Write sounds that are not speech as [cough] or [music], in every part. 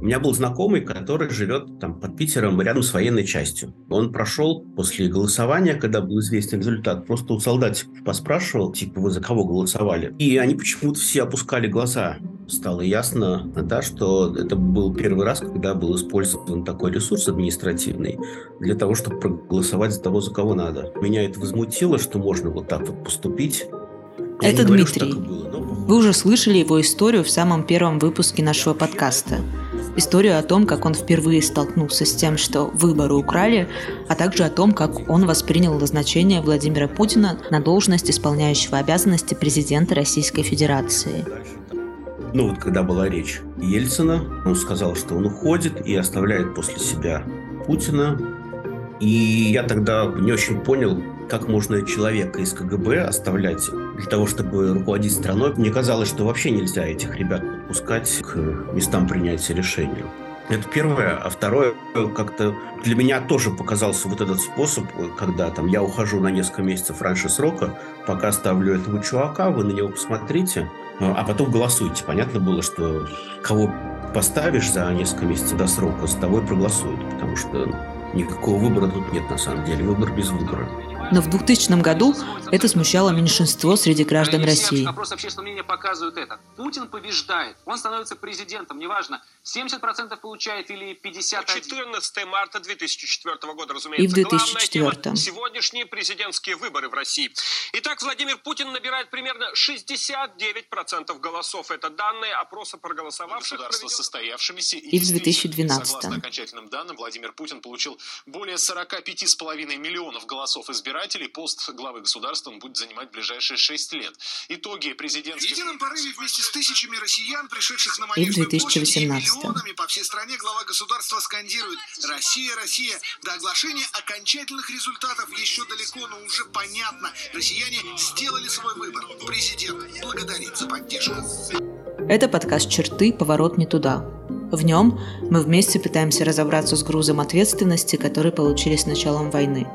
У меня был знакомый, который живет там под Питером рядом с военной частью. Он прошел после голосования, когда был известен результат, просто у солдатиков поспрашивал, типа, вы за кого голосовали? И они почему-то все опускали глаза. Стало ясно, да, что это был первый раз, когда был использован такой ресурс административный для того, чтобы проголосовать за того, за кого надо. Меня это возмутило, что можно вот так вот поступить. Я это говорю, Дмитрий. Было, но... Вы уже слышали его историю в самом первом выпуске нашего подкаста историю о том, как он впервые столкнулся с тем, что выборы украли, а также о том, как он воспринял назначение Владимира Путина на должность исполняющего обязанности президента Российской Федерации. Ну вот когда была речь Ельцина, он сказал, что он уходит и оставляет после себя Путина. И я тогда не очень понял, как можно человека из КГБ оставлять для того, чтобы руководить страной. Мне казалось, что вообще нельзя этих ребят подпускать к местам принятия решений. Это первое. А второе, как-то для меня тоже показался вот этот способ, когда там я ухожу на несколько месяцев раньше срока, пока ставлю этого чувака, вы на него посмотрите, а потом голосуйте. Понятно было, что кого поставишь за несколько месяцев до срока, с тобой проголосуют, потому что никакого выбора тут нет на самом деле. Выбор без выбора. Но в 2000 году это смущало меньшинство среди граждан России. Опрос общественного мнения показывает это. Путин побеждает, он становится президентом, неважно, 70% получает или 51%. 14 марта 2004 года, разумеется. И в 2004. Сегодняшние президентские выборы в России. Итак, Владимир Путин набирает примерно 69% голосов. Это данные опроса проголосовавших. Государства состоявшимися. И, и в 2012. Согласно окончательным данным, Владимир Путин получил более 45,5 миллионов голосов избирателей избирателей пост главы государства он будет занимать в ближайшие шесть лет. Итоги президентских... В едином порыве вместе с тысячами россиян, пришедших на Манежную площадь и миллионами по всей стране глава государства скандирует «Россия, Россия». До оглашения окончательных результатов еще далеко, но уже понятно. Россияне сделали свой выбор. Президент благодарит за поддержку. Это подкаст «Черты. Поворот не туда». В нем мы вместе пытаемся разобраться с грузом ответственности, который получили с началом войны.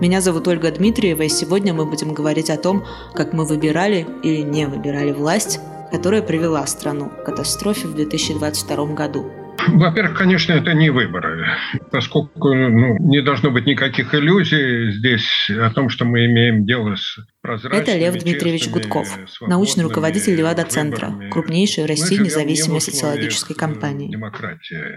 Меня зовут Ольга Дмитриева, и сегодня мы будем говорить о том, как мы выбирали или не выбирали власть, которая привела страну к катастрофе в 2022 году. Во-первых, конечно, это не выборы, поскольку ну, не должно быть никаких иллюзий здесь о том, что мы имеем дело с прозрачными, Это Лев Дмитриевич Гудков, научный руководитель Левада-центра, крупнейшей в России независимой социологической компании. Демократия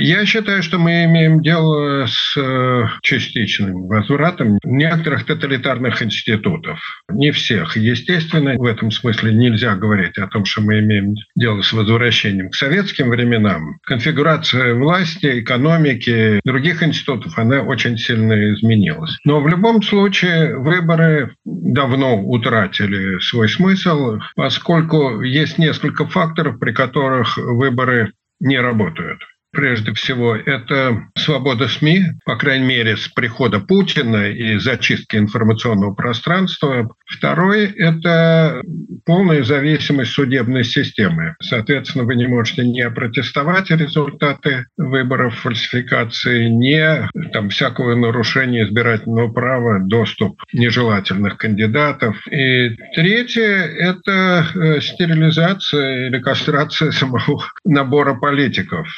я считаю, что мы имеем дело с э, частичным возвратом некоторых тоталитарных институтов. Не всех. Естественно, в этом смысле нельзя говорить о том, что мы имеем дело с возвращением к советским временам. Конфигурация власти, экономики, других институтов, она очень сильно изменилась. Но в любом случае выборы давно утратили свой смысл, поскольку есть несколько факторов, при которых выборы не работают. Прежде всего, это свобода СМИ, по крайней мере, с прихода Путина и зачистки информационного пространства. Второй – это полная зависимость судебной системы. Соответственно, вы не можете не протестовать результаты выборов, фальсификации, не там, всякого нарушения избирательного права, доступ нежелательных кандидатов. И третье – это э, стерилизация или кастрация [laughs] самого набора политиков.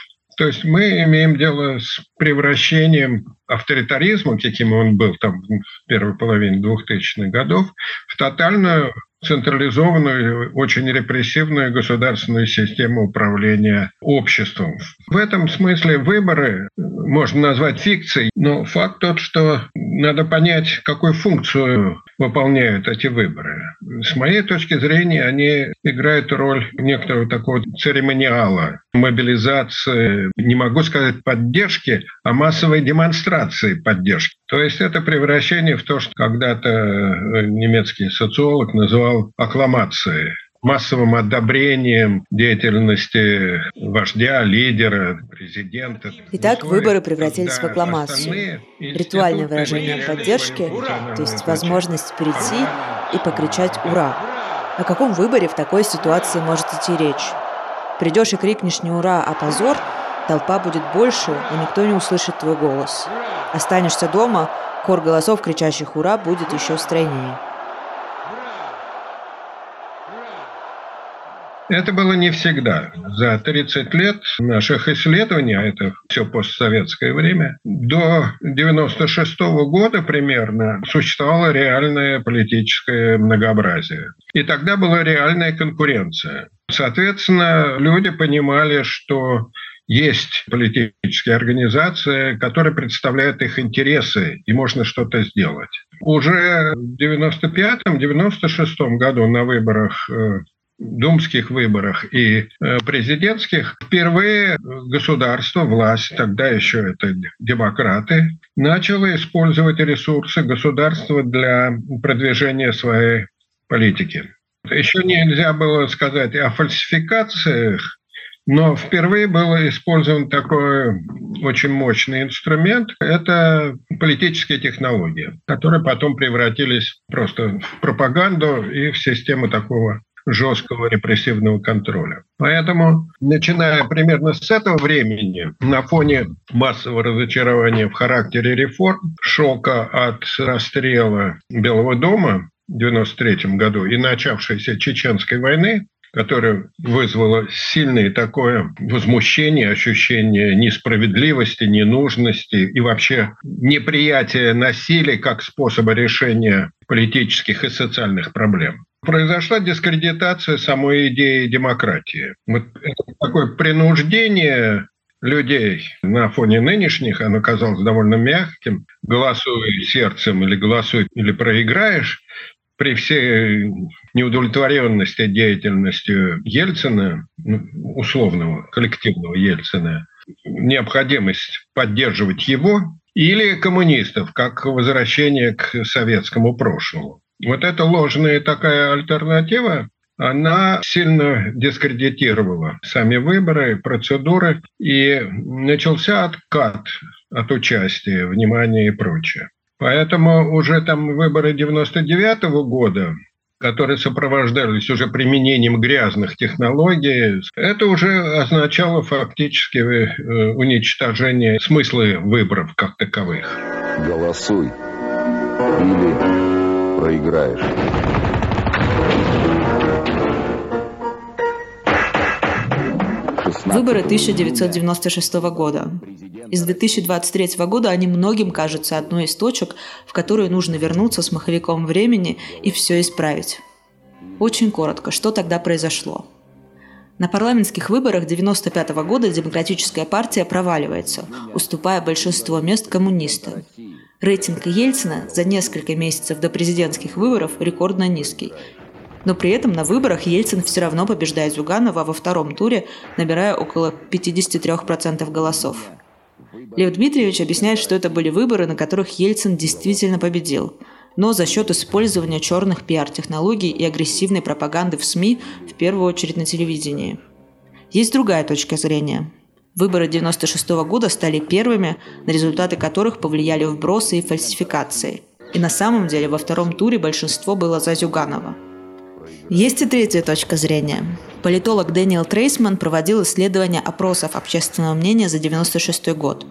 То есть мы имеем дело с превращением авторитаризма, каким он был там в первой половине 2000-х годов, в тотальную централизованную, очень репрессивную государственную систему управления обществом. В этом смысле выборы можно назвать фикцией, но факт тот, что надо понять, какую функцию выполняют эти выборы. С моей точки зрения, они играют роль некоторого такого церемониала, мобилизации, не могу сказать поддержки, а массовой демонстрации поддержки. То есть это превращение в то, что когда-то немецкий социолог называл аккламацией массовым одобрением деятельности вождя, лидера, президента. Итак, выборы превратились в аккламацию. Ритуальное выражение поддержки, то есть возможность прийти и покричать «Ура!». О каком выборе в такой ситуации может идти речь? Придешь и крикнешь не «Ура!», а «Позор!», толпа будет больше, и никто не услышит твой голос. Останешься дома, хор голосов, кричащих «Ура!» будет еще стройнее. Это было не всегда. За 30 лет наших исследований, а это все постсоветское время, до 96 года примерно существовало реальное политическое многообразие. И тогда была реальная конкуренция. Соответственно, люди понимали, что есть политические организации, которые представляют их интересы, и можно что-то сделать. Уже в 95-96 году на выборах э, думских выборах и э, президентских впервые государство, власть, тогда еще это демократы, начало использовать ресурсы государства для продвижения своей политики. Еще нельзя было сказать о фальсификациях но впервые был использован такой очень мощный инструмент. Это политические технологии, которые потом превратились просто в пропаганду и в систему такого жесткого репрессивного контроля. Поэтому, начиная примерно с этого времени, на фоне массового разочарования в характере реформ, шока от расстрела Белого дома в 1993 году и начавшейся Чеченской войны, которое вызвало сильное такое возмущение, ощущение несправедливости, ненужности и вообще неприятие насилия как способа решения политических и социальных проблем. Произошла дискредитация самой идеи демократии. Вот это такое принуждение людей на фоне нынешних, оно казалось довольно мягким, голосуй сердцем или голосуй или проиграешь, при всей неудовлетворенности деятельностью Ельцина, ну, условного, коллективного Ельцина, необходимость поддерживать его или коммунистов, как возвращение к советскому прошлому. Вот эта ложная такая альтернатива, она сильно дискредитировала сами выборы, процедуры, и начался откат от участия, внимания и прочее. Поэтому уже там выборы 99 -го года, которые сопровождались уже применением грязных технологий, это уже означало фактически э, уничтожение смысла выборов как таковых. Голосуй или проиграешь. Выборы 1996 года. Из 2023 года они многим кажутся одной из точек, в которую нужно вернуться с маховиком времени и все исправить. Очень коротко, что тогда произошло? На парламентских выборах 1995 года Демократическая партия проваливается, уступая большинство мест коммунистам. Рейтинг Ельцина за несколько месяцев до президентских выборов рекордно низкий но при этом на выборах Ельцин все равно побеждает Зюганова во втором туре, набирая около 53% голосов. Лев Дмитриевич объясняет, что это были выборы, на которых Ельцин действительно победил, но за счет использования черных пиар-технологий и агрессивной пропаганды в СМИ, в первую очередь на телевидении. Есть другая точка зрения. Выборы 1996 года стали первыми, на результаты которых повлияли вбросы и фальсификации. И на самом деле во втором туре большинство было за Зюганова – есть и третья точка зрения. Политолог Дэниел Трейсман проводил исследование опросов общественного мнения за 1996 год.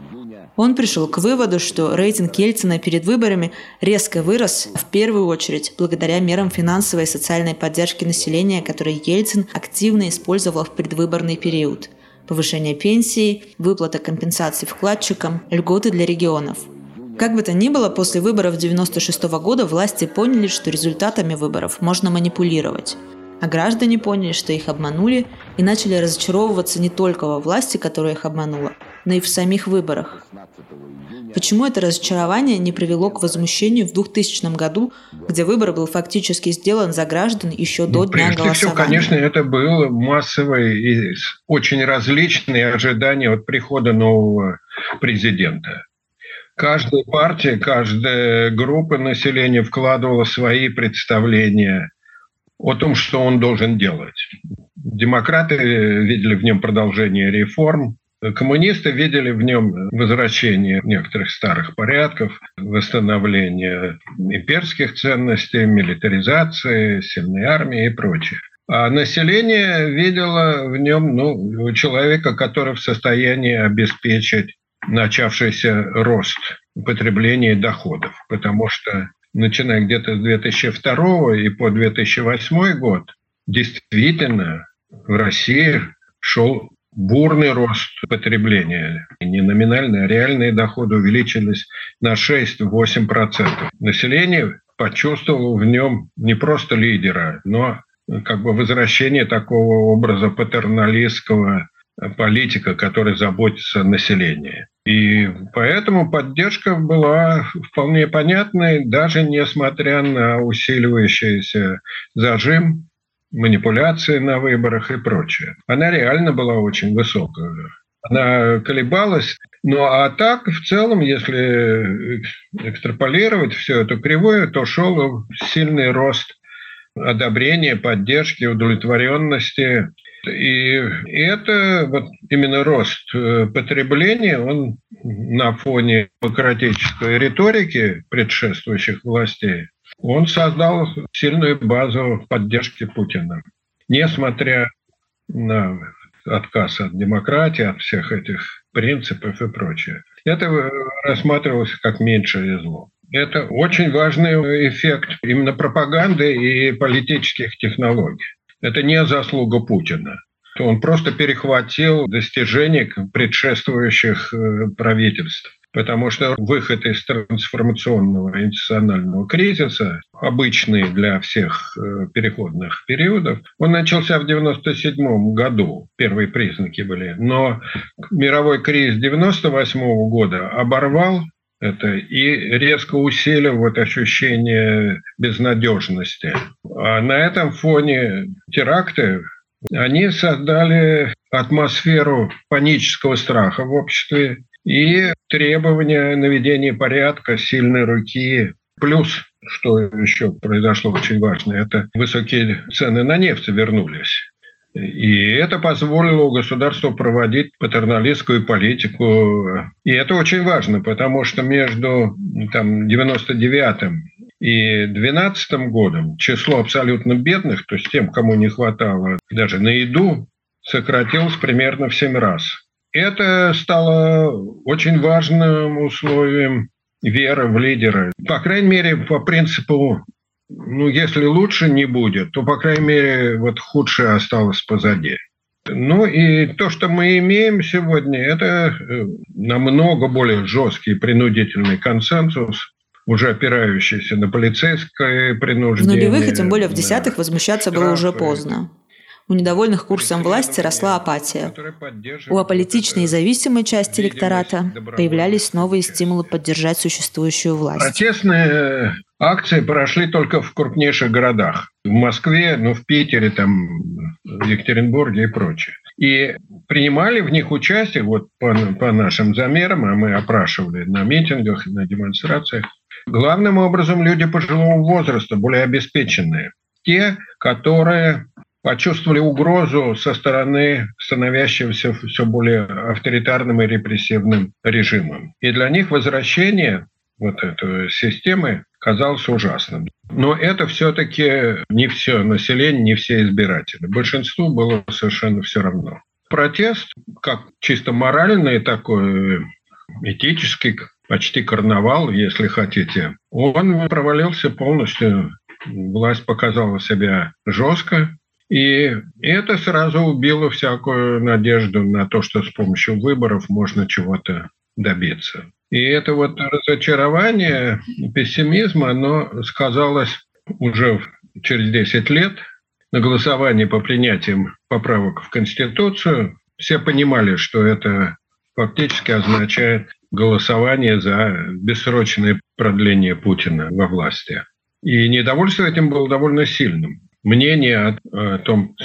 Он пришел к выводу, что рейтинг Ельцина перед выборами резко вырос в первую очередь благодаря мерам финансовой и социальной поддержки населения, которые Ельцин активно использовал в предвыборный период. Повышение пенсий, выплата компенсаций вкладчикам, льготы для регионов – как бы то ни было, после выборов 1996 года власти поняли, что результатами выборов можно манипулировать. А граждане поняли, что их обманули, и начали разочаровываться не только во власти, которая их обманула, но и в самих выборах. Почему это разочарование не привело к возмущению в 2000 году, где выбор был фактически сделан за граждан еще до ну, дня прежде голосования? всего, конечно, это было массовое и очень различные ожидания от прихода нового президента. Каждая партия, каждая группа населения вкладывала свои представления о том, что он должен делать. Демократы видели в нем продолжение реформ, коммунисты видели в нем возвращение некоторых старых порядков, восстановление имперских ценностей, милитаризации, сильной армии и прочее. А население видело в нем ну, человека, который в состоянии обеспечить начавшийся рост потребления доходов, потому что начиная где-то с 2002 и по 2008 год действительно в России шел бурный рост потребления. Не номинальные, а реальные доходы увеличились на 6-8%. Население почувствовало в нем не просто лидера, но как бы возвращение такого образа патерналистского политика, который заботится о населении. И поэтому поддержка была вполне понятной, даже несмотря на усиливающийся зажим, манипуляции на выборах и прочее. Она реально была очень высокая. Она колебалась. Ну а так, в целом, если экстраполировать всю эту кривую, то шел сильный рост одобрения, поддержки, удовлетворенности и это вот именно рост э, потребления, он на фоне демократической риторики предшествующих властей, он создал сильную базу поддержки Путина. Несмотря на отказ от демократии, от всех этих принципов и прочее. Это рассматривалось как меньшее зло. Это очень важный эффект именно пропаганды и политических технологий. Это не заслуга Путина. Он просто перехватил достижения предшествующих э, правительств. Потому что выход из трансформационного институционального кризиса, обычный для всех э, переходных периодов, он начался в 1997 году, первые признаки были. Но мировой кризис 1998 года оборвал это и резко усилил вот ощущение безнадежности. А на этом фоне теракты, они создали атмосферу панического страха в обществе и требования наведения порядка, сильной руки. Плюс, что еще произошло очень важно, это высокие цены на нефть вернулись. И это позволило государству проводить патерналистскую политику. И это очень важно, потому что между там, 99-м и 2012 годом число абсолютно бедных, то есть тем, кому не хватало даже на еду, сократилось примерно в 7 раз. Это стало очень важным условием веры в лидера. По крайней мере, по принципу ну, если лучше не будет, то, по крайней мере, вот худшее осталось позади. Ну и то, что мы имеем сегодня, это э, намного более жесткий принудительный консенсус, уже опирающийся на полицейское принуждение. В нулевых, и тем более в десятых, возмущаться было уже поздно. У недовольных курсом власти росла апатия. У аполитичной и зависимой части электората появлялись новые стимулы поддержать существующую власть. Протестные акции прошли только в крупнейших городах. В Москве, ну, в Питере, там, в Екатеринбурге и прочее. И принимали в них участие, вот по, по нашим замерам, а мы опрашивали на митингах, на демонстрациях, главным образом люди пожилого возраста, более обеспеченные. Те, которые почувствовали угрозу со стороны становящегося все более авторитарным и репрессивным режимом. И для них возвращение вот этой системы казалось ужасным. Но это все-таки не все население, не все избиратели. Большинству было совершенно все равно. Протест, как чисто моральный такой, этический, почти карнавал, если хотите, он провалился полностью. Власть показала себя жестко, и это сразу убило всякую надежду на то, что с помощью выборов можно чего-то добиться. И это вот разочарование, пессимизм, оно сказалось уже через 10 лет на голосовании по принятиям поправок в Конституцию. Все понимали, что это фактически означает голосование за бессрочное продление Путина во власти. И недовольство этим было довольно сильным мнения о, том,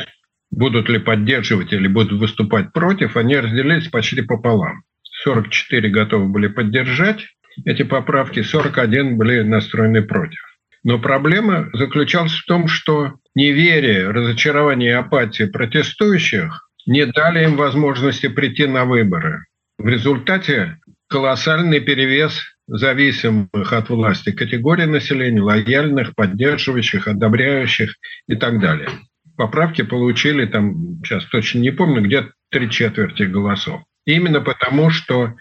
будут ли поддерживать или будут выступать против, они разделились почти пополам. 44 готовы были поддержать эти поправки, 41 были настроены против. Но проблема заключалась в том, что неверие, разочарование и апатия протестующих не дали им возможности прийти на выборы. В результате колоссальный перевес зависимых от власти категорий населения, лояльных, поддерживающих, одобряющих и так далее. Поправки получили, там, сейчас точно не помню, где три четверти голосов. Именно потому, что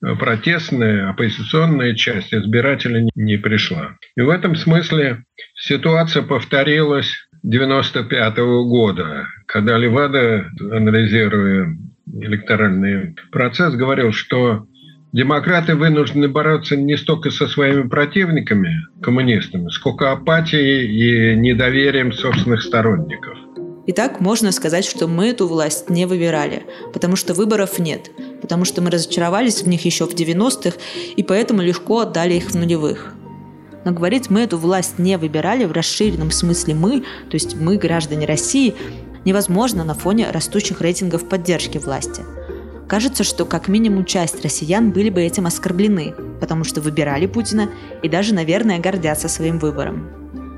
протестная, оппозиционная часть избирателей не пришла. И в этом смысле ситуация повторилась 95 -го года, когда Левада, анализируя электоральный процесс, говорил, что демократы вынуждены бороться не столько со своими противниками, коммунистами, сколько апатией и недоверием собственных сторонников. Итак, можно сказать, что мы эту власть не выбирали, потому что выборов нет, потому что мы разочаровались в них еще в 90-х и поэтому легко отдали их в нулевых. Но говорить мы эту власть не выбирали в расширенном смысле мы, то есть мы, граждане России, невозможно на фоне растущих рейтингов поддержки власти. Кажется, что как минимум часть россиян были бы этим оскорблены, потому что выбирали Путина и даже, наверное, гордятся своим выбором.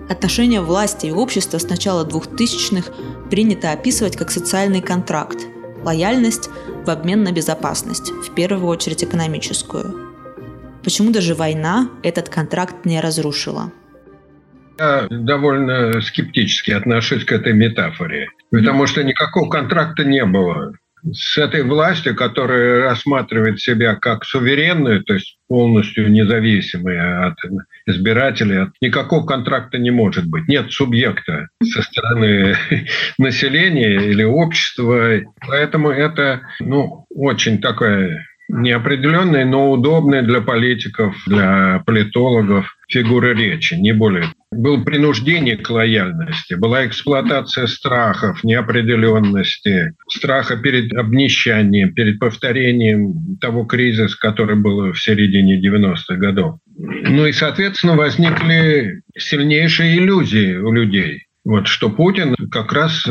Отношения власти и общества с начала 2000-х принято описывать как социальный контракт – лояльность в обмен на безопасность, в первую очередь экономическую. Почему даже война этот контракт не разрушила? Я довольно скептически отношусь к этой метафоре, потому что никакого контракта не было. С этой властью, которая рассматривает себя как суверенную, то есть полностью независимая от избирателей, никакого контракта не может быть. Нет субъекта со стороны [laughs] населения или общества. Поэтому это ну, очень такая неопределенные, но удобные для политиков, для политологов фигуры речи, не более. Было принуждение к лояльности, была эксплуатация страхов, неопределенности, страха перед обнищанием, перед повторением того кризиса, который был в середине 90-х годов. Ну и, соответственно, возникли сильнейшие иллюзии у людей. Вот что Путин как раз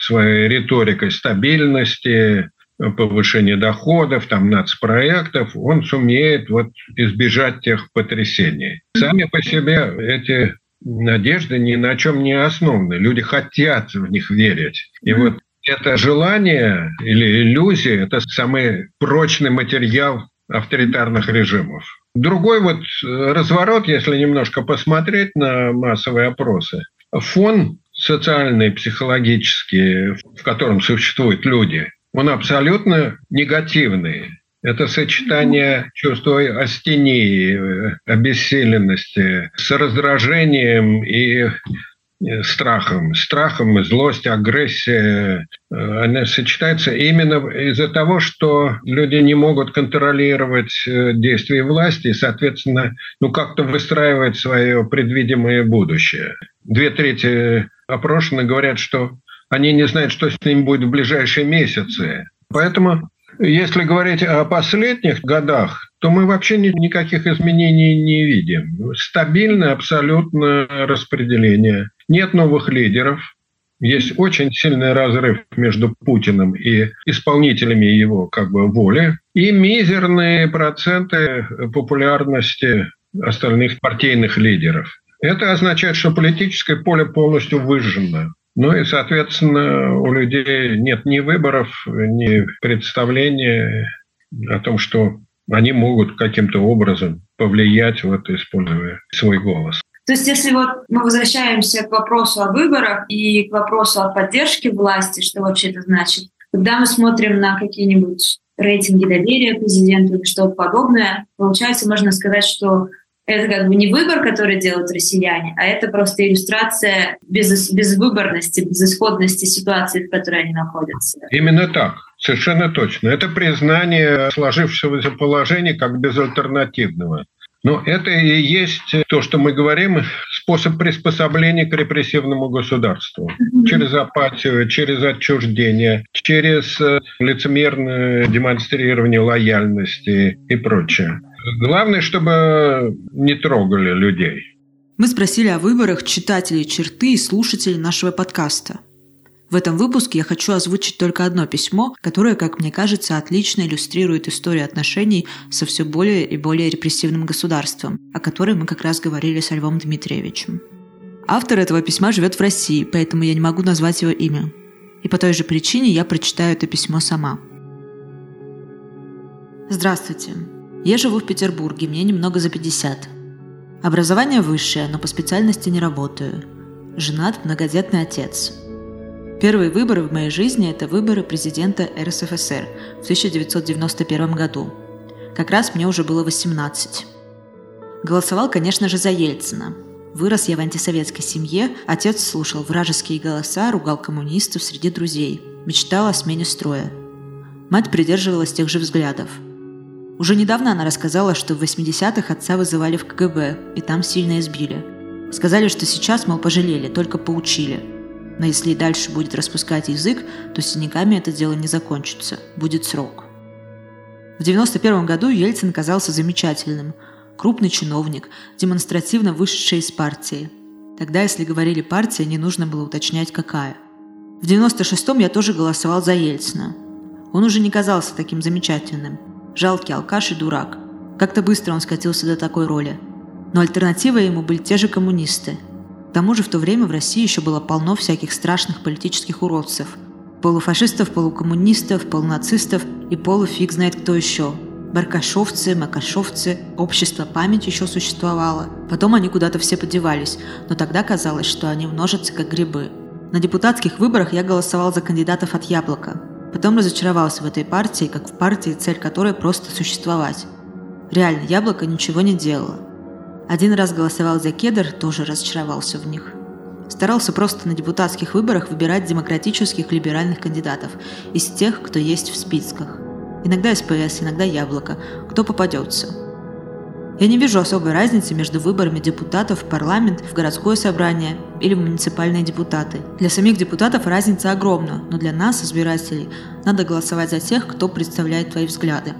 своей риторикой стабильности, повышения доходов, там, нацпроектов, он сумеет вот избежать тех потрясений. Сами по себе эти надежды ни на чем не основаны. Люди хотят в них верить. И вот это желание или иллюзия – это самый прочный материал авторитарных режимов. Другой вот разворот, если немножко посмотреть на массовые опросы, фон социальный, психологический, в котором существуют люди, он абсолютно негативный. Это сочетание чувства астении, обессиленности с раздражением и э, страхом. Страхом, злость, агрессия, э, она сочетается именно из-за того, что люди не могут контролировать э, действия власти и, соответственно, ну, как-то выстраивать свое предвидимое будущее. Две трети опрошенных говорят, что они не знают, что с ним будет в ближайшие месяцы. Поэтому, если говорить о последних годах, то мы вообще ни, никаких изменений не видим. Стабильное абсолютно распределение. Нет новых лидеров. Есть очень сильный разрыв между Путиным и исполнителями его как бы воли. И мизерные проценты популярности остальных партийных лидеров. Это означает, что политическое поле полностью выжжено. Ну и, соответственно, у людей нет ни выборов, ни представления о том, что они могут каким-то образом повлиять, вот, используя свой голос. То есть если вот мы возвращаемся к вопросу о выборах и к вопросу о поддержке власти, что вообще это значит, когда мы смотрим на какие-нибудь рейтинги доверия президенту или что-то подобное, получается, можно сказать, что это как бы не выбор, который делают россияне, а это просто иллюстрация без, безвыборности, безысходности ситуации, в которой они находятся. Именно так. Совершенно точно. Это признание сложившегося положения как безальтернативного. Но это и есть то, что мы говорим, способ приспособления к репрессивному государству. Через апатию, через отчуждение, через э, лицемерное демонстрирование лояльности и прочее. Главное, чтобы не трогали людей. Мы спросили о выборах читателей черты и слушателей нашего подкаста. В этом выпуске я хочу озвучить только одно письмо, которое, как мне кажется, отлично иллюстрирует историю отношений со все более и более репрессивным государством, о которой мы как раз говорили со Львом Дмитриевичем. Автор этого письма живет в России, поэтому я не могу назвать его имя. И по той же причине я прочитаю это письмо сама. Здравствуйте. Я живу в Петербурге, мне немного за 50. Образование высшее, но по специальности не работаю. Женат, многодетный отец. Первые выборы в моей жизни – это выборы президента РСФСР в 1991 году. Как раз мне уже было 18. Голосовал, конечно же, за Ельцина. Вырос я в антисоветской семье, отец слушал вражеские голоса, ругал коммунистов среди друзей, мечтал о смене строя. Мать придерживалась тех же взглядов. Уже недавно она рассказала, что в 80-х отца вызывали в КГБ, и там сильно избили. Сказали, что сейчас, мол, пожалели, только поучили. Но если и дальше будет распускать язык, то синяками это дело не закончится, будет срок. В 91 году Ельцин казался замечательным – крупный чиновник, демонстративно вышедший из партии. Тогда, если говорили «партия», не нужно было уточнять, какая. В 96-м я тоже голосовал за Ельцина. Он уже не казался таким замечательным. Жалкий алкаш и дурак. Как-то быстро он скатился до такой роли. Но альтернативой ему были те же коммунисты. К тому же в то время в России еще было полно всяких страшных политических уродцев. Полуфашистов, полукоммунистов, полунацистов и полуфиг знает кто еще – Баркашовцы, Макашовцы, общество память еще существовало. Потом они куда-то все подевались, но тогда казалось, что они множатся как грибы. На депутатских выборах я голосовал за кандидатов от Яблока. Потом разочаровался в этой партии, как в партии, цель которой просто существовать. Реально, Яблоко ничего не делало. Один раз голосовал за Кедр, тоже разочаровался в них. Старался просто на депутатских выборах выбирать демократических либеральных кандидатов из тех, кто есть в списках. Иногда СПС, иногда Яблоко. Кто попадется. Я не вижу особой разницы между выборами депутатов в парламент, в городское собрание или в муниципальные депутаты. Для самих депутатов разница огромна, но для нас, избирателей, надо голосовать за тех, кто представляет твои взгляды.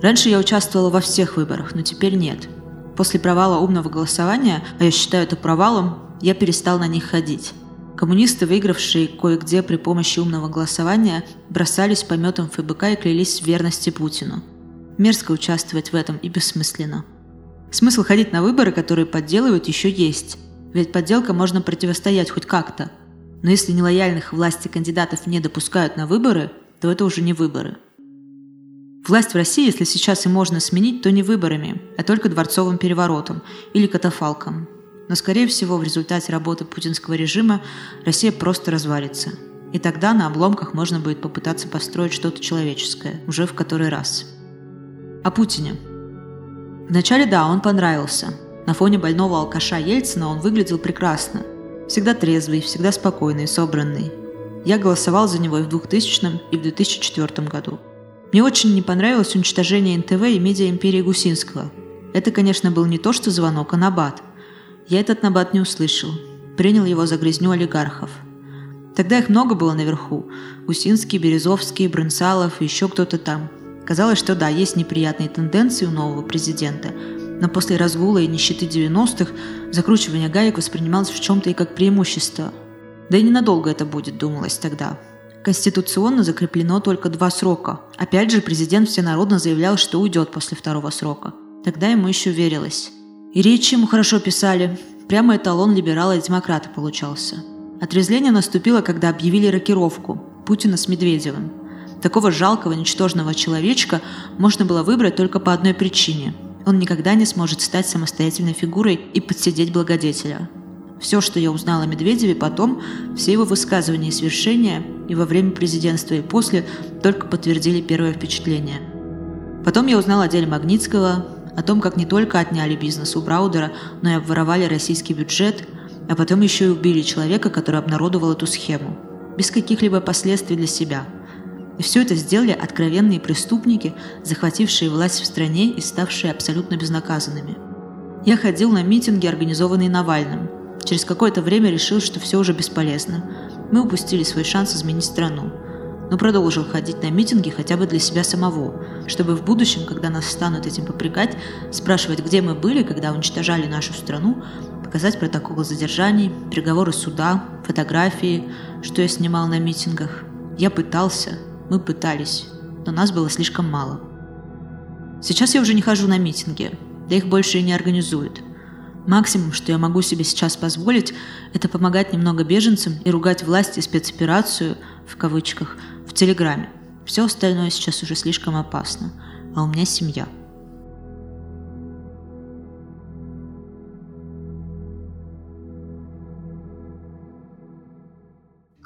Раньше я участвовала во всех выборах, но теперь нет. После провала умного голосования, а я считаю это провалом, я перестал на них ходить. Коммунисты, выигравшие кое-где при помощи умного голосования, бросались пометом ФБК и клялись в верности Путину. Мерзко участвовать в этом и бессмысленно. Смысл ходить на выборы, которые подделывают, еще есть. Ведь подделка можно противостоять хоть как-то. Но если нелояльных власти кандидатов не допускают на выборы, то это уже не выборы. Власть в России, если сейчас и можно сменить, то не выборами, а только дворцовым переворотом или катафалком – но, скорее всего, в результате работы путинского режима Россия просто развалится. И тогда на обломках можно будет попытаться построить что-то человеческое, уже в который раз. О Путине. Вначале да, он понравился. На фоне больного алкаша Ельцина он выглядел прекрасно. Всегда трезвый, всегда спокойный, собранный. Я голосовал за него и в 2000 и в 2004 году. Мне очень не понравилось уничтожение НТВ и медиа-империи Гусинского. Это, конечно, был не то, что звонок, а набат – я этот набат не услышал. Принял его за грязню олигархов. Тогда их много было наверху. Гусинский, Березовский, Брынсалов и еще кто-то там. Казалось, что да, есть неприятные тенденции у нового президента, но после разгула и нищеты 90-х закручивание гаек воспринималось в чем-то и как преимущество. Да и ненадолго это будет, думалось тогда. Конституционно закреплено только два срока. Опять же, президент всенародно заявлял, что уйдет после второго срока. Тогда ему еще верилось. И речи ему хорошо писали. Прямо эталон либерала и демократа получался. Отрезвление наступило, когда объявили рокировку Путина с Медведевым. Такого жалкого, ничтожного человечка можно было выбрать только по одной причине. Он никогда не сможет стать самостоятельной фигурой и подсидеть благодетеля. Все, что я узнала о Медведеве потом, все его высказывания и свершения и во время президентства, и после, только подтвердили первое впечатление. Потом я узнала о деле Магнитского, о том, как не только отняли бизнес у Браудера, но и обворовали российский бюджет, а потом еще и убили человека, который обнародовал эту схему, без каких-либо последствий для себя. И все это сделали откровенные преступники, захватившие власть в стране и ставшие абсолютно безнаказанными. Я ходил на митинги, организованные Навальным. Через какое-то время решил, что все уже бесполезно. Мы упустили свой шанс изменить страну но продолжил ходить на митинги хотя бы для себя самого, чтобы в будущем, когда нас станут этим попрекать, спрашивать, где мы были, когда уничтожали нашу страну, показать протоколы задержаний, приговоры суда, фотографии, что я снимал на митингах. Я пытался, мы пытались, но нас было слишком мало. Сейчас я уже не хожу на митинги, да их больше и не организуют. Максимум, что я могу себе сейчас позволить, это помогать немного беженцам и ругать власть и спецоперацию, в кавычках, в Телеграме. Все остальное сейчас уже слишком опасно, а у меня семья.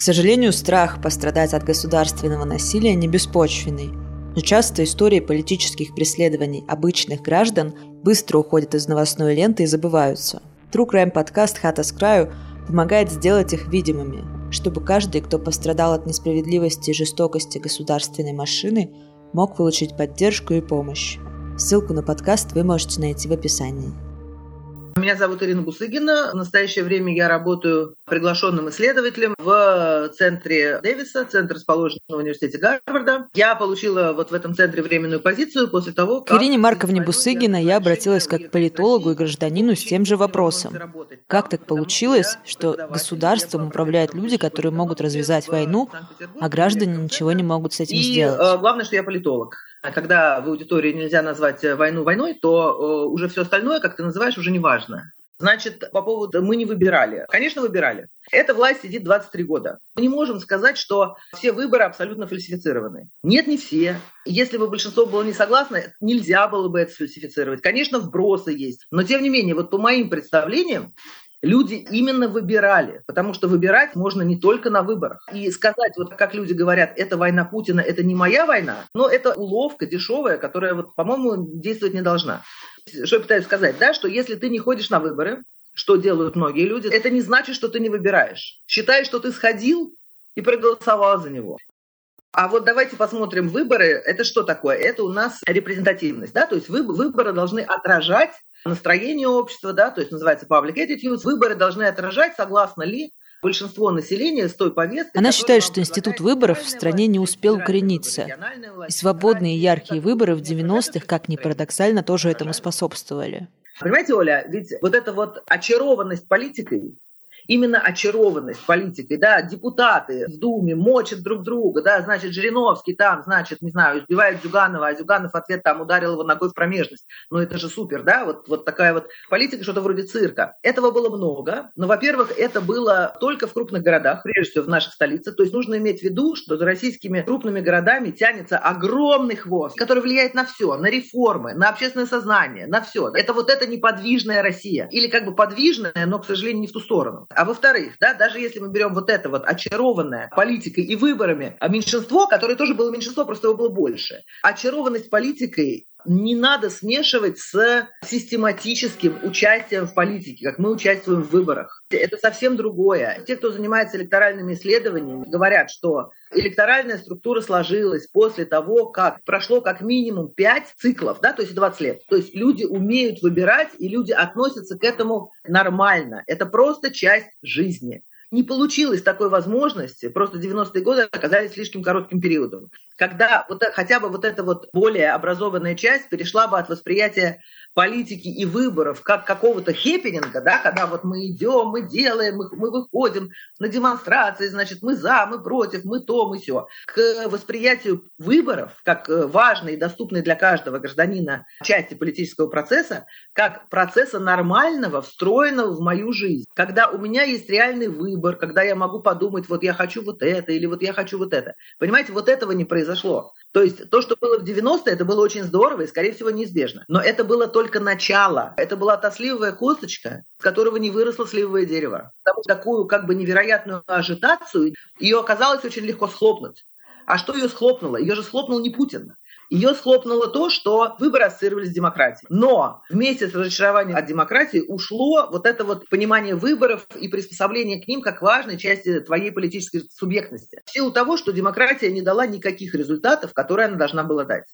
Сожалению, страх пострадать от государственного насилия не беспочвенный. Но часто истории политических преследований обычных граждан быстро уходят из новостной ленты и забываются – True Crime подкаст «Хата с краю» помогает сделать их видимыми, чтобы каждый, кто пострадал от несправедливости и жестокости государственной машины, мог получить поддержку и помощь. Ссылку на подкаст вы можете найти в описании. Меня зовут Ирина Бусыгина. В настоящее время я работаю приглашенным исследователем в центре Дэвиса, центр расположен в университете Гарварда. Я получила вот в этом центре временную позицию после того, как... К Ирине Марковне Бусыгина я обратилась как к политологу и гражданину с тем же вопросом. Как так получилось, что государством управляют люди, которые могут развязать войну, а граждане ничего не могут с этим сделать? И главное, что я политолог. А когда в аудитории нельзя назвать э, войну войной, то э, уже все остальное, как ты называешь, уже не важно. Значит, по поводу «мы не выбирали». Конечно, выбирали. Эта власть сидит 23 года. Мы не можем сказать, что все выборы абсолютно фальсифицированы. Нет, не все. Если бы большинство было не согласно, нельзя было бы это сфальсифицировать. Конечно, вбросы есть. Но, тем не менее, вот по моим представлениям, люди именно выбирали, потому что выбирать можно не только на выборах. И сказать, вот как люди говорят, это война Путина, это не моя война, но это уловка дешевая, которая, вот, по-моему, действовать не должна. Что я пытаюсь сказать, да, что если ты не ходишь на выборы, что делают многие люди, это не значит, что ты не выбираешь. Считай, что ты сходил и проголосовал за него. А вот давайте посмотрим выборы. Это что такое? Это у нас репрезентативность. Да? То есть выборы должны отражать настроение общества, да, то есть называется public attitudes. Выборы должны отражать, согласно ли большинство населения с той повесткой. Она считает, что институт выборов в стране не успел укорениться. И свободные яркие выборы в 90-х, как ни парадоксально, тоже этому способствовали. Понимаете, Оля, ведь вот эта вот очарованность политикой, именно очарованность политикой, да, депутаты в Думе мочат друг друга, да, значит, Жириновский там, значит, не знаю, избивает Зюганова, а Зюганов в ответ там ударил его ногой в промежность. Ну, это же супер, да, вот, вот такая вот политика, что-то вроде цирка. Этого было много, но, во-первых, это было только в крупных городах, прежде всего в наших столицах, то есть нужно иметь в виду, что за российскими крупными городами тянется огромный хвост, который влияет на все, на реформы, на общественное сознание, на все. Это вот эта неподвижная Россия, или как бы подвижная, но, к сожалению, не в ту сторону. А во-вторых, да, даже если мы берем вот это вот очарованное политикой и выборами, а меньшинство, которое тоже было меньшинство, просто его было больше, очарованность политикой не надо смешивать с систематическим участием в политике, как мы участвуем в выборах. Это совсем другое. Те, кто занимается электоральными исследованиями, говорят, что электоральная структура сложилась после того, как прошло как минимум 5 циклов, да, то есть 20 лет. То есть люди умеют выбирать, и люди относятся к этому нормально. Это просто часть жизни не получилось такой возможности, просто 90-е годы оказались слишком коротким периодом. Когда вот, хотя бы вот эта вот более образованная часть перешла бы от восприятия политики и выборов как какого-то хеппининга, да, когда вот мы идем, мы делаем, мы, мы выходим на демонстрации, значит, мы за, мы против, мы то, мы все, к восприятию выборов как э, важной и доступной для каждого гражданина части политического процесса, как процесса нормального, встроенного в мою жизнь. Когда у меня есть реальный выбор, когда я могу подумать, вот я хочу вот это или вот я хочу вот это. Понимаете, вот этого не произошло. То есть то, что было в 90-е, это было очень здорово и, скорее всего, неизбежно. Но это было только начало. Это была та сливовая косточка, с которого не выросло сливовое дерево. Что такую как бы невероятную ажитацию, ее оказалось очень легко схлопнуть. А что ее схлопнуло? Ее же схлопнул не Путин. Ее схлопнуло то, что выборы ассоциировались с демократией. Но вместе с разочарованием от демократии ушло вот это вот понимание выборов и приспособление к ним как важной части твоей политической субъектности. В силу того, что демократия не дала никаких результатов, которые она должна была дать.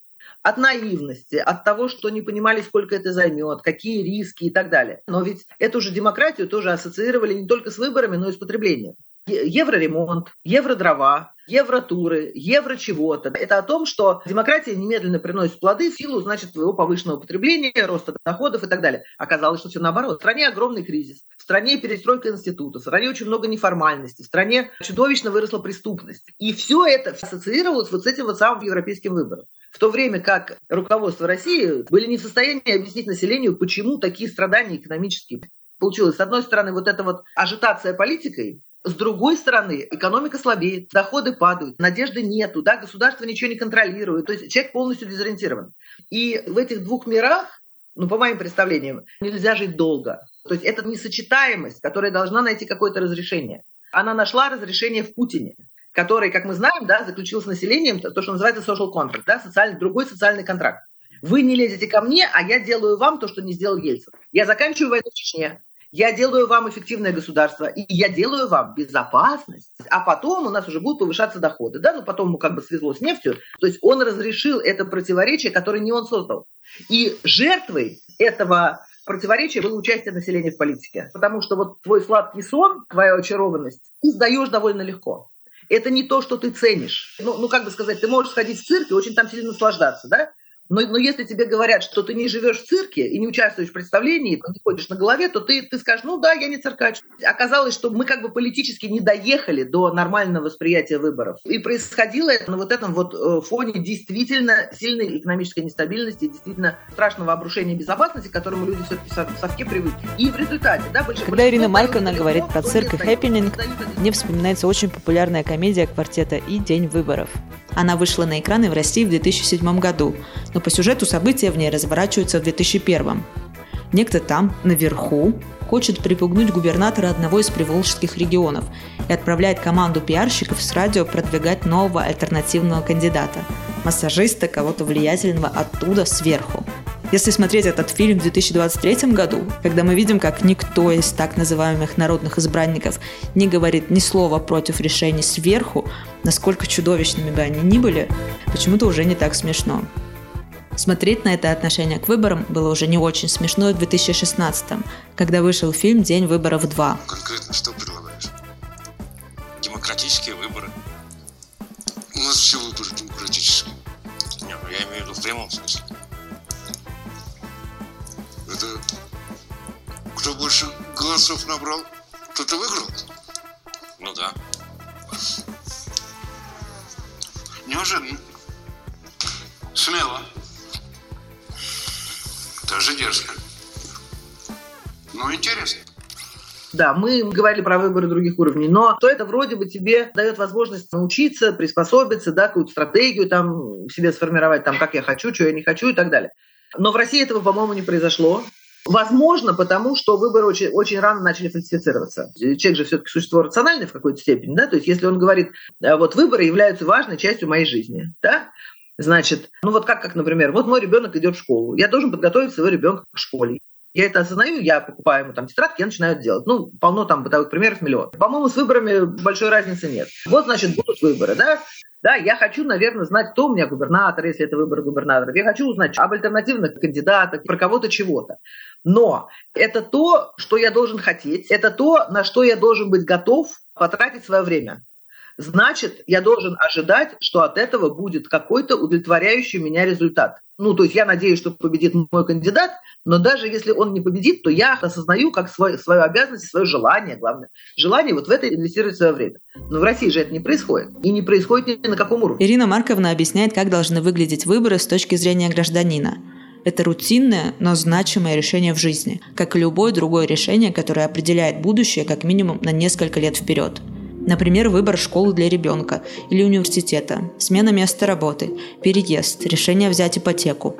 От наивности, от того, что не понимали, сколько это займет, какие риски и так далее. Но ведь эту же демократию тоже ассоциировали не только с выборами, но и с потреблением евроремонт, евродрова, евротуры, евро чего-то. Это о том, что демократия немедленно приносит плоды в силу, значит, своего повышенного потребления, роста доходов и так далее. Оказалось, что все наоборот. В стране огромный кризис, в стране перестройка института, в стране очень много неформальности, в стране чудовищно выросла преступность. И все это ассоциировалось вот с этим вот самым европейским выбором. В то время как руководство России были не в состоянии объяснить населению, почему такие страдания экономические получилось. С одной стороны, вот эта вот ажитация политикой, с другой стороны, экономика слабеет, доходы падают, надежды нету, да, государство ничего не контролирует, то есть человек полностью дезориентирован. И в этих двух мирах, ну, по моим представлениям, нельзя жить долго. То есть это несочетаемость, которая должна найти какое-то разрешение. Она нашла разрешение в Путине, который, как мы знаем, да, заключил с населением то, что называется social contract, да, социальный, другой социальный контракт. Вы не лезете ко мне, а я делаю вам то, что не сделал Ельцин. Я заканчиваю войну в Чечне. Я делаю вам эффективное государство, и я делаю вам безопасность, а потом у нас уже будут повышаться доходы. Да? Ну, потом ему как бы свезло с нефтью. То есть он разрешил это противоречие, которое не он создал. И жертвой этого противоречия было участие населения в политике. Потому что вот твой сладкий сон, твоя очарованность, ты сдаешь довольно легко. Это не то, что ты ценишь. Ну, ну, как бы сказать, ты можешь сходить в цирк и очень там сильно наслаждаться, да? Но, но если тебе говорят, что ты не живешь в цирке и не участвуешь в представлении, не ходишь на голове, то ты, ты скажешь, ну да, я не циркач. Оказалось, что мы как бы политически не доехали до нормального восприятия выборов. И происходило это на вот этом вот э, фоне действительно сильной экономической нестабильности, действительно страшного обрушения безопасности, к которому люди все-таки совке привыкли. И в результате, да, больше... Когда Ирина Марковна говорит про цирк и хэппининг, мне вспоминается очень популярная комедия квартета «И день выборов». Она вышла на экраны в России в 2007 году, но по сюжету события в ней разворачиваются в 2001. Некто там, наверху, хочет припугнуть губернатора одного из приволжских регионов и отправляет команду пиарщиков с радио продвигать нового альтернативного кандидата – массажиста, кого-то влиятельного оттуда сверху. Если смотреть этот фильм в 2023 году, когда мы видим, как никто из так называемых народных избранников не говорит ни слова против решений сверху, насколько чудовищными бы они ни были, почему-то уже не так смешно. Смотреть на это отношение к выборам было уже не очень смешно в 2016 когда вышел фильм «День выборов 2». Конкретно что предлагаешь? Демократические выборы. У нас все выборы демократические. Не, ну я имею в виду в прямом смысле. Это кто больше голосов набрал, тот и выиграл? Ну да. Неожиданно. Смело. Даже дерзко. Ну, интересно. Да, мы говорили про выборы других уровней, но то это вроде бы тебе дает возможность научиться, приспособиться, да, какую-то стратегию там себе сформировать, там, как я хочу, что я не хочу и так далее. Но в России этого, по-моему, не произошло. Возможно, потому что выборы очень, очень рано начали фальсифицироваться. Человек же все-таки существо рациональное в какой-то степени, да, то есть если он говорит, «А вот выборы являются важной частью моей жизни, да, значит, ну вот как, как, например, вот мой ребенок идет в школу, я должен подготовить своего ребенка к школе. Я это осознаю, я покупаю ему там тетрадки, я начинаю это делать. Ну, полно там бытовых примеров миллион. По-моему, с выборами большой разницы нет. Вот, значит, будут выборы, да? Да, я хочу, наверное, знать, кто у меня губернатор, если это выборы губернаторов. Я хочу узнать об альтернативных кандидатах, про кого-то чего-то. Но это то, что я должен хотеть, это то, на что я должен быть готов потратить свое время. Значит, я должен ожидать, что от этого будет какой-то удовлетворяющий меня результат. Ну, то есть я надеюсь, что победит мой кандидат, но даже если он не победит, то я осознаю как свой, свою обязанность, свое желание, главное. Желание вот в это инвестировать свое время. Но в России же это не происходит. И не происходит ни на каком уровне. Ирина Марковна объясняет, как должны выглядеть выборы с точки зрения гражданина. Это рутинное, но значимое решение в жизни, как и любое другое решение, которое определяет будущее как минимум на несколько лет вперед. Например, выбор школы для ребенка или университета, смена места работы, переезд, решение взять ипотеку.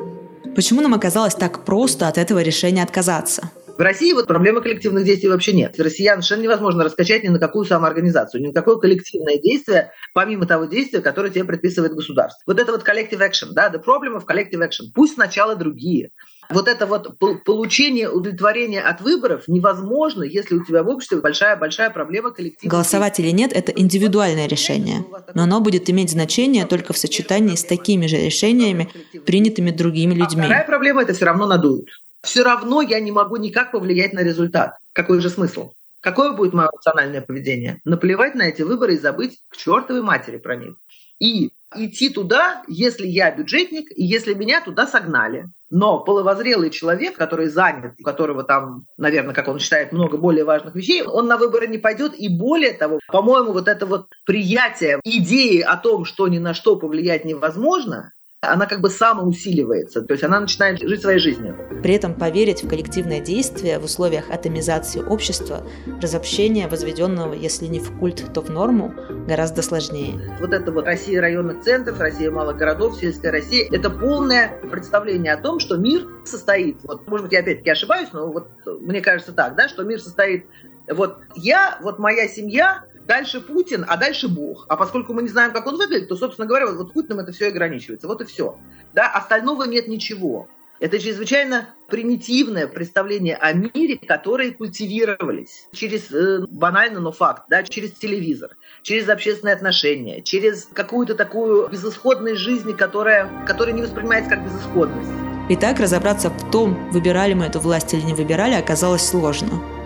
Почему нам оказалось так просто от этого решения отказаться? В России вот проблемы коллективных действий вообще нет. Россиян совершенно невозможно раскачать ни на какую самоорганизацию, ни на какое коллективное действие, помимо того действия, которое тебе предписывает государство. Вот это вот collective action, да, the problem of collective action. Пусть сначала другие. Вот это вот получение удовлетворения от выборов невозможно, если у тебя в обществе большая-большая проблема коллективного. Голосовать или нет – это индивидуальное решение, но оно будет иметь значение только в сочетании с такими же решениями, принятыми другими а людьми. А вторая проблема – это все равно надуют все равно я не могу никак повлиять на результат. Какой же смысл? Какое будет мое рациональное поведение? Наплевать на эти выборы и забыть к чертовой матери про них. И идти туда, если я бюджетник, и если меня туда согнали. Но половозрелый человек, который занят, у которого там, наверное, как он считает, много более важных вещей, он на выборы не пойдет. И более того, по-моему, вот это вот приятие идеи о том, что ни на что повлиять невозможно, она как бы самоусиливается, то есть она начинает жить своей жизнью. При этом поверить в коллективное действие в условиях атомизации общества, разобщения, возведенного, если не в культ, то в норму, гораздо сложнее. Вот это вот Россия районных центров, Россия малых городов, сельская Россия, это полное представление о том, что мир состоит, вот, может быть, я опять-таки ошибаюсь, но вот мне кажется так, да, что мир состоит вот я, вот моя семья, Дальше Путин, а дальше Бог. А поскольку мы не знаем, как он выглядит, то, собственно говоря, вот, вот Путиным это все ограничивается. Вот и все. Да? Остального нет ничего. Это чрезвычайно примитивное представление о мире, которые культивировались через, э, банально, но факт, да, через телевизор, через общественные отношения, через какую-то такую безысходность жизни, которая, которая не воспринимается как безысходность. Итак, разобраться в том, выбирали мы эту власть или не выбирали, оказалось сложно.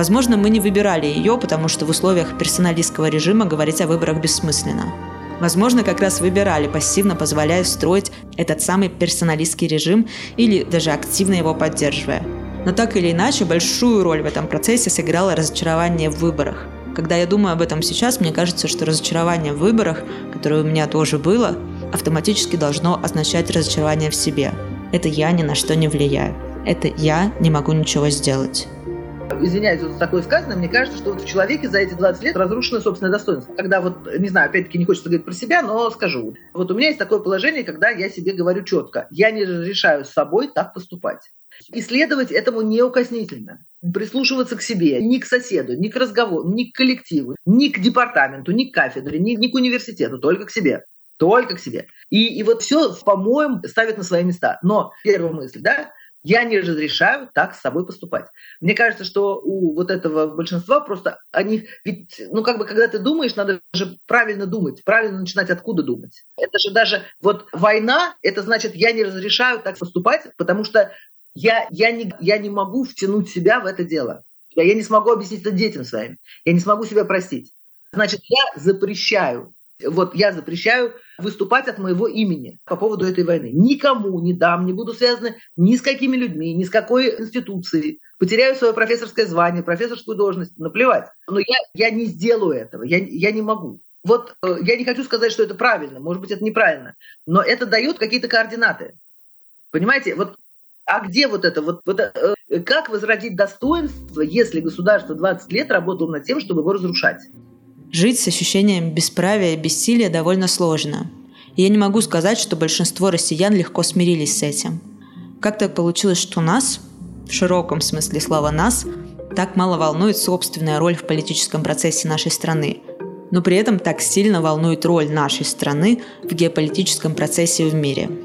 Возможно, мы не выбирали ее, потому что в условиях персоналистского режима говорить о выборах бессмысленно. Возможно, как раз выбирали, пассивно позволяя строить этот самый персоналистский режим или даже активно его поддерживая. Но так или иначе, большую роль в этом процессе сыграло разочарование в выборах. Когда я думаю об этом сейчас, мне кажется, что разочарование в выборах, которое у меня тоже было, автоматически должно означать разочарование в себе. Это я ни на что не влияю. Это я не могу ничего сделать извиняюсь за такое сказано, мне кажется, что вот в человеке за эти 20 лет разрушено собственное достоинство. Когда вот, не знаю, опять-таки не хочется говорить про себя, но скажу. Вот у меня есть такое положение, когда я себе говорю четко, я не разрешаю с собой так поступать. Исследовать этому неукоснительно. Прислушиваться к себе, ни к соседу, ни к разговору, ни к коллективу, ни к департаменту, ни к кафедре, ни, ни к университету, только к себе. Только к себе. И, и вот все, по-моему, ставит на свои места. Но первая мысль, да, я не разрешаю так с собой поступать. Мне кажется, что у вот этого большинства просто они... Ведь, ну, как бы, когда ты думаешь, надо же правильно думать, правильно начинать откуда думать. Это же даже... Вот война, это значит, я не разрешаю так поступать, потому что я, я, не, я не могу втянуть себя в это дело. Я не смогу объяснить это детям своим. Я не смогу себя простить. Значит, я запрещаю вот я запрещаю выступать от моего имени по поводу этой войны. Никому не дам, не буду связаны ни с какими людьми, ни с какой институцией. Потеряю свое профессорское звание, профессорскую должность, наплевать. Но я, я не сделаю этого, я, я не могу. Вот э, я не хочу сказать, что это правильно, может быть, это неправильно, но это дает какие-то координаты. Понимаете, вот а где вот это? Вот, вот, э, как возродить достоинство, если государство 20 лет работало над тем, чтобы его разрушать? Жить с ощущением бесправия и бессилия довольно сложно. И я не могу сказать, что большинство россиян легко смирились с этим. Как так получилось, что нас, в широком смысле слова «нас», так мало волнует собственная роль в политическом процессе нашей страны, но при этом так сильно волнует роль нашей страны в геополитическом процессе в мире –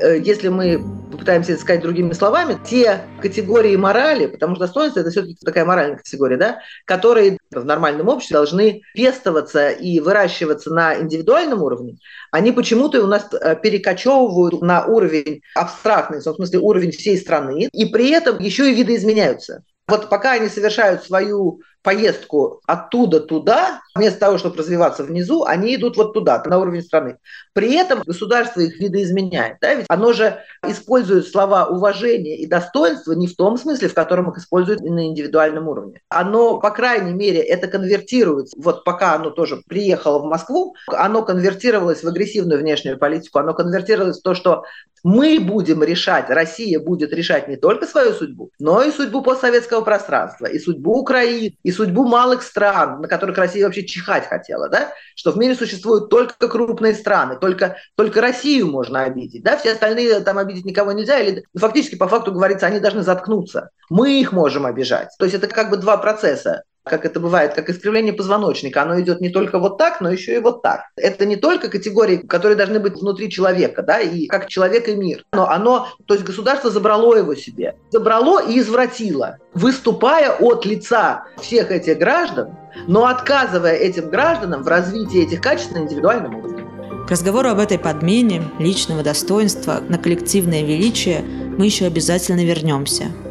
Э, если мы попытаемся это сказать другими словами, те категории морали, потому что достоинство – это все-таки такая моральная категория, да, которые в нормальном обществе должны пестоваться и выращиваться на индивидуальном уровне, они почему-то у нас э, перекочевывают на уровень абстрактный, в смысле уровень всей страны, и при этом еще и видоизменяются. Вот пока они совершают свою поездку оттуда туда, вместо того, чтобы развиваться внизу, они идут вот туда, на уровень страны. При этом государство их видоизменяет. Да? Ведь оно же использует слова уважения и достоинства не в том смысле, в котором их используют на индивидуальном уровне. Оно, по крайней мере, это конвертируется. Вот пока оно тоже приехало в Москву, оно конвертировалось в агрессивную внешнюю политику, оно конвертировалось в то, что мы будем решать, Россия будет решать не только свою судьбу, но и судьбу постсоветского пространства, и судьбу Украины, и судьбу малых стран, на которых Россия вообще чихать хотела, да? что в мире существуют только крупные страны, только, только Россию можно обидеть, да? все остальные там обидеть никого нельзя, или ну, фактически по факту говорится, они должны заткнуться. Мы их можем обижать. То есть это как бы два процесса как это бывает, как искривление позвоночника. Оно идет не только вот так, но еще и вот так. Это не только категории, которые должны быть внутри человека, да, и как человек и мир. Но оно, то есть государство забрало его себе. Забрало и извратило, выступая от лица всех этих граждан, но отказывая этим гражданам в развитии этих качеств на индивидуальном уровне. К разговору об этой подмене личного достоинства на коллективное величие мы еще обязательно вернемся –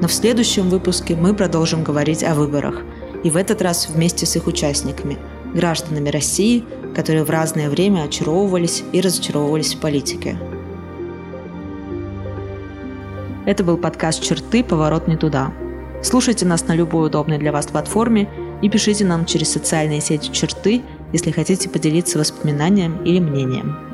но в следующем выпуске мы продолжим говорить о выборах. И в этот раз вместе с их участниками, гражданами России, которые в разное время очаровывались и разочаровывались в политике. Это был подкаст «Черты. Поворот не туда». Слушайте нас на любой удобной для вас платформе и пишите нам через социальные сети «Черты», если хотите поделиться воспоминанием или мнением.